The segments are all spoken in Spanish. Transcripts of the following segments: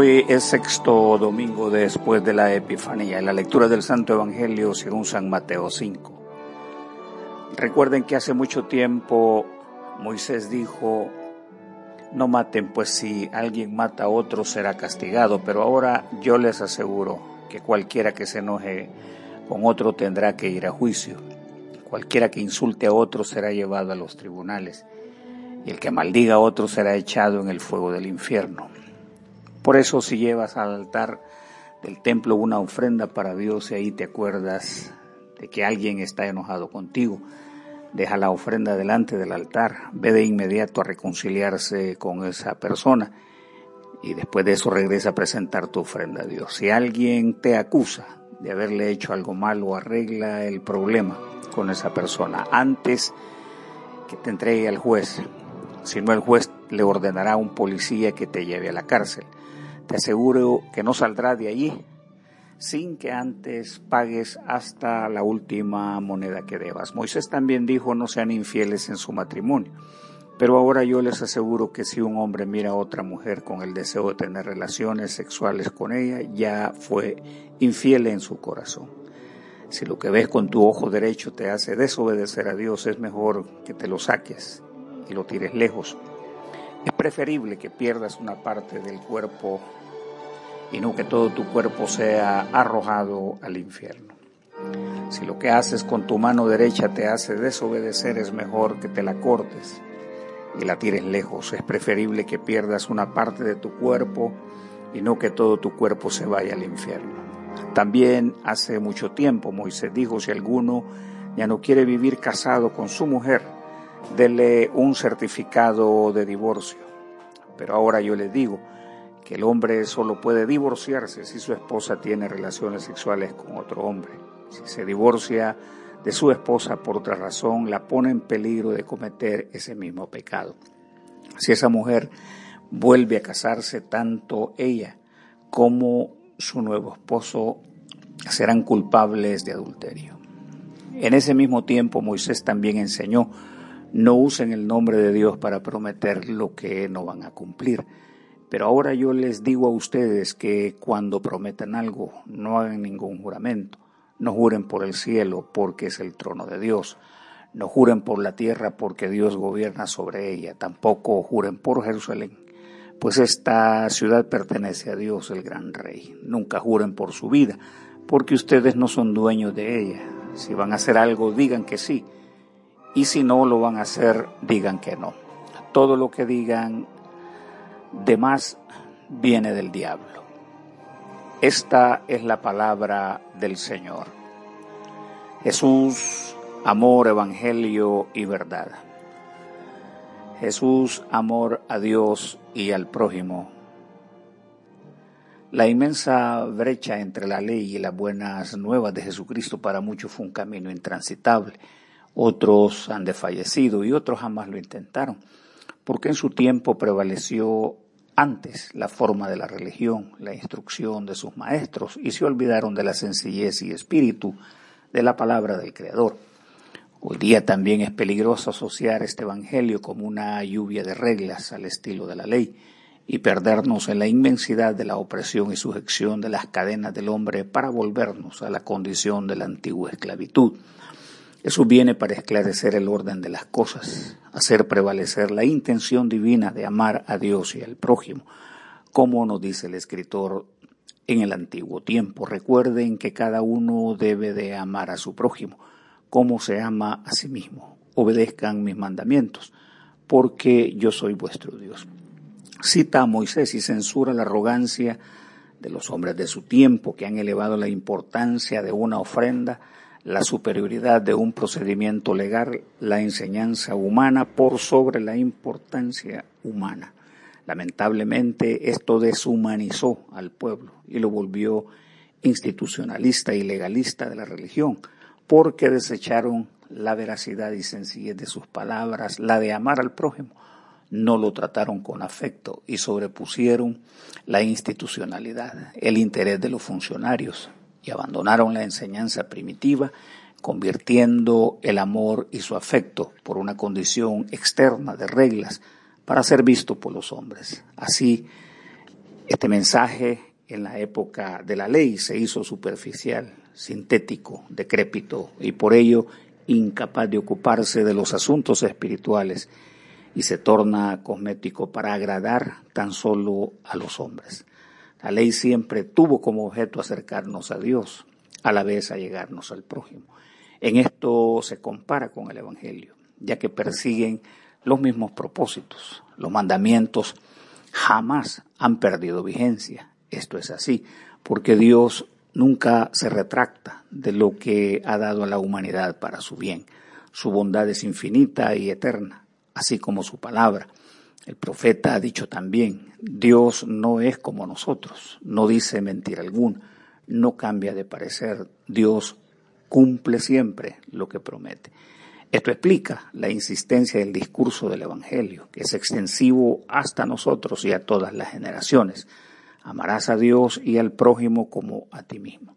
Hoy es sexto domingo después de la Epifanía, en la lectura del Santo Evangelio según San Mateo 5. Recuerden que hace mucho tiempo Moisés dijo, no maten, pues si alguien mata a otro será castigado, pero ahora yo les aseguro que cualquiera que se enoje con otro tendrá que ir a juicio. Cualquiera que insulte a otro será llevado a los tribunales, y el que maldiga a otro será echado en el fuego del infierno. Por eso si llevas al altar del templo una ofrenda para Dios y ahí te acuerdas de que alguien está enojado contigo, deja la ofrenda delante del altar, ve de inmediato a reconciliarse con esa persona y después de eso regresa a presentar tu ofrenda a Dios. Si alguien te acusa de haberle hecho algo malo, arregla el problema con esa persona antes que te entregue al juez. Si no, el juez le ordenará a un policía que te lleve a la cárcel. Te aseguro que no saldrá de allí sin que antes pagues hasta la última moneda que debas. Moisés también dijo no sean infieles en su matrimonio. Pero ahora yo les aseguro que si un hombre mira a otra mujer con el deseo de tener relaciones sexuales con ella, ya fue infiel en su corazón. Si lo que ves con tu ojo derecho te hace desobedecer a Dios, es mejor que te lo saques y lo tires lejos. Es preferible que pierdas una parte del cuerpo y no que todo tu cuerpo sea arrojado al infierno. Si lo que haces con tu mano derecha te hace desobedecer, es mejor que te la cortes y la tires lejos. Es preferible que pierdas una parte de tu cuerpo y no que todo tu cuerpo se vaya al infierno. También hace mucho tiempo Moisés dijo, si alguno ya no quiere vivir casado con su mujer, dele un certificado de divorcio. Pero ahora yo le digo, que el hombre solo puede divorciarse si su esposa tiene relaciones sexuales con otro hombre. Si se divorcia de su esposa por otra razón, la pone en peligro de cometer ese mismo pecado. Si esa mujer vuelve a casarse, tanto ella como su nuevo esposo serán culpables de adulterio. En ese mismo tiempo Moisés también enseñó, no usen el nombre de Dios para prometer lo que no van a cumplir pero ahora yo les digo a ustedes que cuando prometan algo, no hagan ningún juramento. No juren por el cielo, porque es el trono de Dios. No juren por la tierra, porque Dios gobierna sobre ella. Tampoco juren por Jerusalén, pues esta ciudad pertenece a Dios, el gran rey. Nunca juren por su vida, porque ustedes no son dueños de ella. Si van a hacer algo, digan que sí. Y si no lo van a hacer, digan que no. Todo lo que digan de más viene del diablo. Esta es la palabra del Señor. Jesús, amor, evangelio y verdad. Jesús, amor a Dios y al prójimo. La inmensa brecha entre la ley y las buenas nuevas de Jesucristo para muchos fue un camino intransitable. Otros han desfallecido y otros jamás lo intentaron porque en su tiempo prevaleció antes la forma de la religión, la instrucción de sus maestros, y se olvidaron de la sencillez y espíritu de la palabra del Creador. Hoy día también es peligroso asociar este Evangelio como una lluvia de reglas al estilo de la ley y perdernos en la inmensidad de la opresión y sujeción de las cadenas del hombre para volvernos a la condición de la antigua esclavitud. Eso viene para esclarecer el orden de las cosas, hacer prevalecer la intención divina de amar a Dios y al prójimo, como nos dice el escritor en el antiguo tiempo. Recuerden que cada uno debe de amar a su prójimo, como se ama a sí mismo. Obedezcan mis mandamientos, porque yo soy vuestro Dios. Cita a Moisés y censura la arrogancia de los hombres de su tiempo que han elevado la importancia de una ofrenda la superioridad de un procedimiento legal, la enseñanza humana por sobre la importancia humana. Lamentablemente esto deshumanizó al pueblo y lo volvió institucionalista y legalista de la religión, porque desecharon la veracidad y sencillez de sus palabras, la de amar al prójimo, no lo trataron con afecto y sobrepusieron la institucionalidad, el interés de los funcionarios, y abandonaron la enseñanza primitiva, convirtiendo el amor y su afecto por una condición externa de reglas para ser visto por los hombres. Así, Este mensaje en la época de la ley se hizo superficial, sintético, decrépito y por ello incapaz de ocuparse de los asuntos espirituales y se torna cosmético para agradar tan solo a los hombres. La ley siempre tuvo como objeto acercarnos a Dios, a la vez a llegarnos al prójimo. En esto se compara con el Evangelio, ya que persiguen los mismos propósitos. Los mandamientos jamás han perdido vigencia. Esto es así, porque Dios nunca se retracta de lo que ha dado a la humanidad para su bien. Su bondad es infinita y eterna, así como su palabra. El profeta ha dicho también, Dios no es como nosotros, no dice mentira alguna, no cambia de parecer, Dios cumple siempre lo que promete. Esto explica la insistencia del discurso del Evangelio, que es extensivo hasta nosotros y a todas las generaciones. Amarás a Dios y al prójimo como a ti mismo.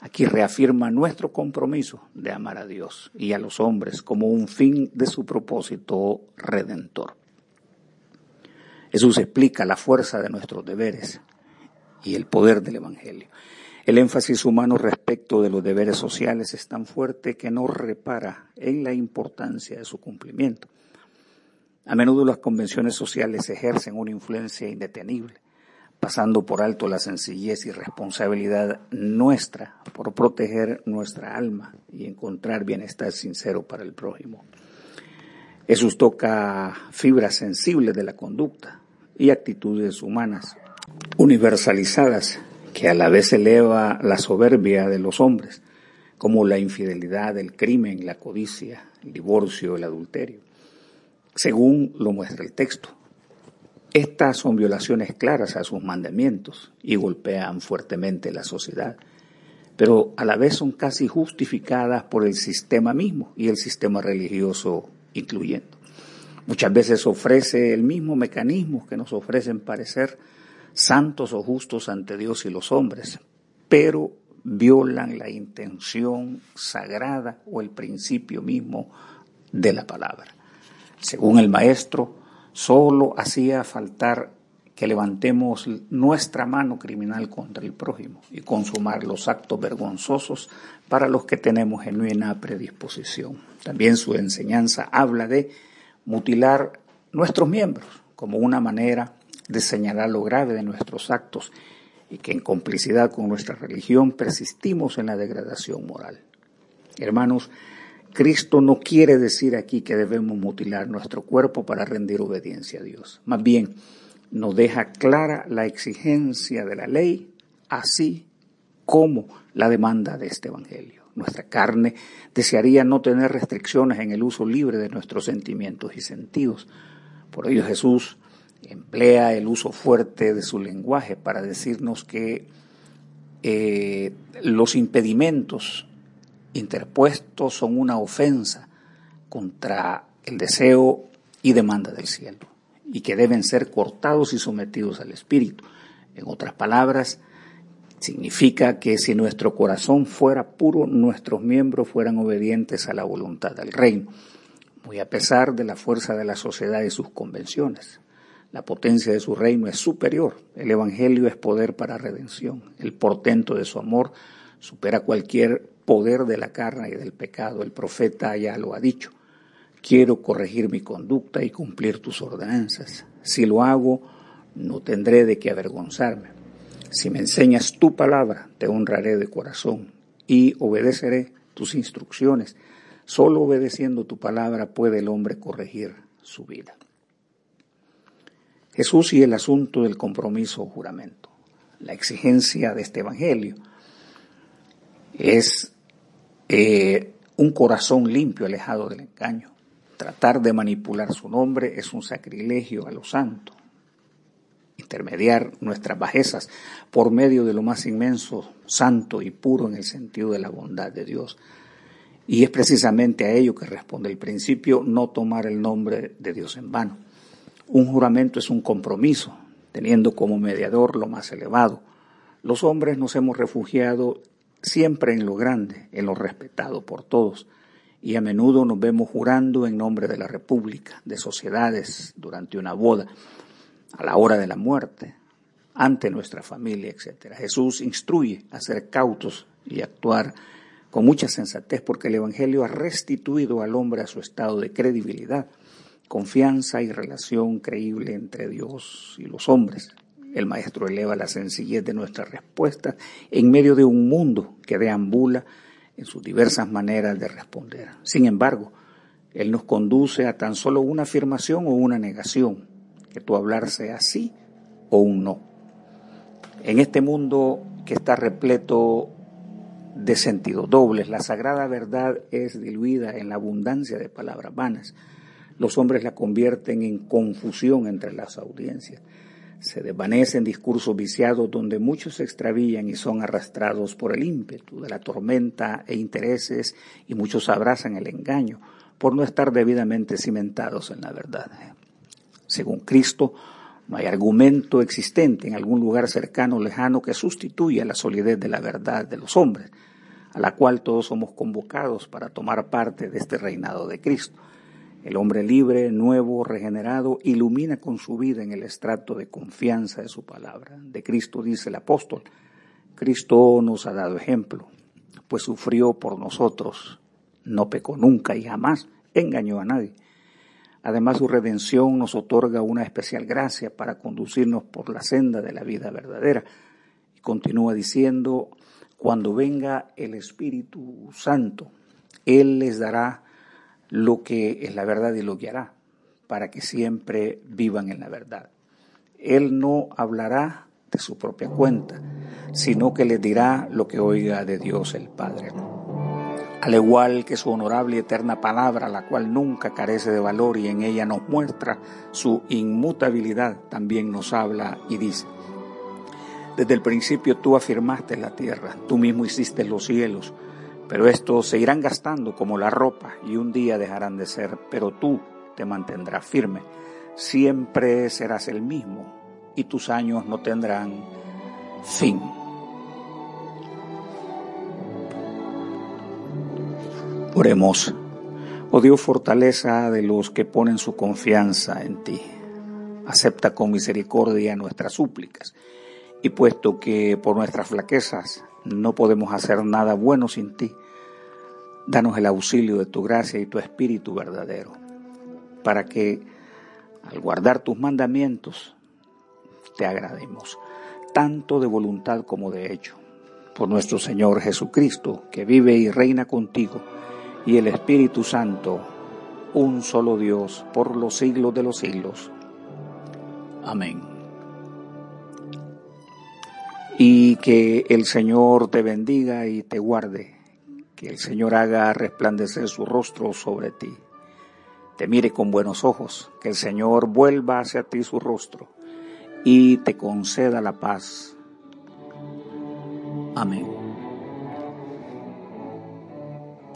Aquí reafirma nuestro compromiso de amar a Dios y a los hombres como un fin de su propósito redentor. Jesús explica la fuerza de nuestros deberes y el poder del Evangelio. El énfasis humano respecto de los deberes sociales es tan fuerte que no repara en la importancia de su cumplimiento. A menudo las convenciones sociales ejercen una influencia indetenible, pasando por alto la sencillez y responsabilidad nuestra por proteger nuestra alma y encontrar bienestar sincero para el prójimo. Jesús toca fibras sensibles de la conducta y actitudes humanas universalizadas que a la vez eleva la soberbia de los hombres, como la infidelidad, el crimen, la codicia, el divorcio, el adulterio, según lo muestra el texto. Estas son violaciones claras a sus mandamientos y golpean fuertemente la sociedad, pero a la vez son casi justificadas por el sistema mismo y el sistema religioso incluyendo. Muchas veces ofrece el mismo mecanismo que nos ofrecen parecer santos o justos ante Dios y los hombres, pero violan la intención sagrada o el principio mismo de la palabra. Según el maestro, solo hacía faltar que levantemos nuestra mano criminal contra el prójimo y consumar los actos vergonzosos para los que tenemos genuina predisposición. También su enseñanza habla de mutilar nuestros miembros como una manera de señalar lo grave de nuestros actos y que en complicidad con nuestra religión persistimos en la degradación moral. Hermanos, Cristo no quiere decir aquí que debemos mutilar nuestro cuerpo para rendir obediencia a Dios. Más bien, nos deja clara la exigencia de la ley, así como la demanda de este Evangelio. Nuestra carne desearía no tener restricciones en el uso libre de nuestros sentimientos y sentidos. Por ello Jesús emplea el uso fuerte de su lenguaje para decirnos que eh, los impedimentos interpuestos son una ofensa contra el deseo y demanda del cielo y que deben ser cortados y sometidos al Espíritu. En otras palabras, significa que si nuestro corazón fuera puro, nuestros miembros fueran obedientes a la voluntad del reino, muy a pesar de la fuerza de la sociedad y sus convenciones. La potencia de su reino es superior. El Evangelio es poder para redención. El portento de su amor supera cualquier poder de la carne y del pecado. El profeta ya lo ha dicho. Quiero corregir mi conducta y cumplir tus ordenanzas. Si lo hago, no tendré de qué avergonzarme. Si me enseñas tu palabra, te honraré de corazón y obedeceré tus instrucciones. Solo obedeciendo tu palabra puede el hombre corregir su vida. Jesús y el asunto del compromiso o juramento. La exigencia de este Evangelio es eh, un corazón limpio, alejado del engaño. Tratar de manipular su nombre es un sacrilegio a lo santo. Intermediar nuestras bajezas por medio de lo más inmenso, santo y puro en el sentido de la bondad de Dios. Y es precisamente a ello que responde el principio no tomar el nombre de Dios en vano. Un juramento es un compromiso, teniendo como mediador lo más elevado. Los hombres nos hemos refugiado siempre en lo grande, en lo respetado por todos, y a menudo nos vemos jurando en nombre de la República, de sociedades, durante una boda, a la hora de la muerte, ante nuestra familia, etc. Jesús instruye a ser cautos y actuar con mucha sensatez porque el Evangelio ha restituido al hombre a su estado de credibilidad, confianza y relación creíble entre Dios y los hombres. El Maestro eleva la sencillez de nuestra respuesta en medio de un mundo que deambula en sus diversas maneras de responder. Sin embargo, Él nos conduce a tan solo una afirmación o una negación, que tu hablar sea sí o un no. En este mundo que está repleto de sentidos dobles, la sagrada verdad es diluida en la abundancia de palabras vanas. Los hombres la convierten en confusión entre las audiencias. Se desvanecen discursos viciados donde muchos se extravían y son arrastrados por el ímpetu de la tormenta e intereses y muchos abrazan el engaño por no estar debidamente cimentados en la verdad. Según Cristo, no hay argumento existente en algún lugar cercano o lejano que sustituya la solidez de la verdad de los hombres, a la cual todos somos convocados para tomar parte de este reinado de Cristo. El hombre libre, nuevo, regenerado, ilumina con su vida en el estrato de confianza de su palabra. De Cristo dice el apóstol, Cristo nos ha dado ejemplo, pues sufrió por nosotros, no pecó nunca y jamás engañó a nadie Además, su redención nos otorga una especial gracia para conducirnos por la senda de la vida verdadera. Y continúa diciendo, cuando venga el Espíritu Santo, Él les dará lo que es la verdad y lo guiará, para que siempre vivan en la verdad. Él no hablará de su propia cuenta, sino que les dirá lo que oiga de Dios el Padre al igual que su honorable y eterna palabra, la cual nunca carece de valor y en ella nos muestra su inmutabilidad, también nos habla y dice, desde el principio tú afirmaste la tierra, tú mismo hiciste los cielos, pero estos se irán gastando como la ropa y un día dejarán de ser, pero tú te mantendrás firme, siempre serás el mismo y tus años no tendrán fin. Oremos. Oh Dios, fortaleza de los que ponen su confianza en ti. Acepta con misericordia nuestras súplicas. Y puesto que por nuestras flaquezas no podemos hacer nada bueno sin ti, danos el auxilio de tu gracia y tu espíritu verdadero, para que al guardar tus mandamientos te agrademos, tanto de voluntad como de hecho, por nuestro Señor Jesucristo, que vive y reina contigo y el Espíritu Santo, un solo Dios, por los siglos de los siglos. Amén. Y que el Señor te bendiga y te guarde, que el Señor haga resplandecer su rostro sobre ti, te mire con buenos ojos, que el Señor vuelva hacia ti su rostro y te conceda la paz. Amén.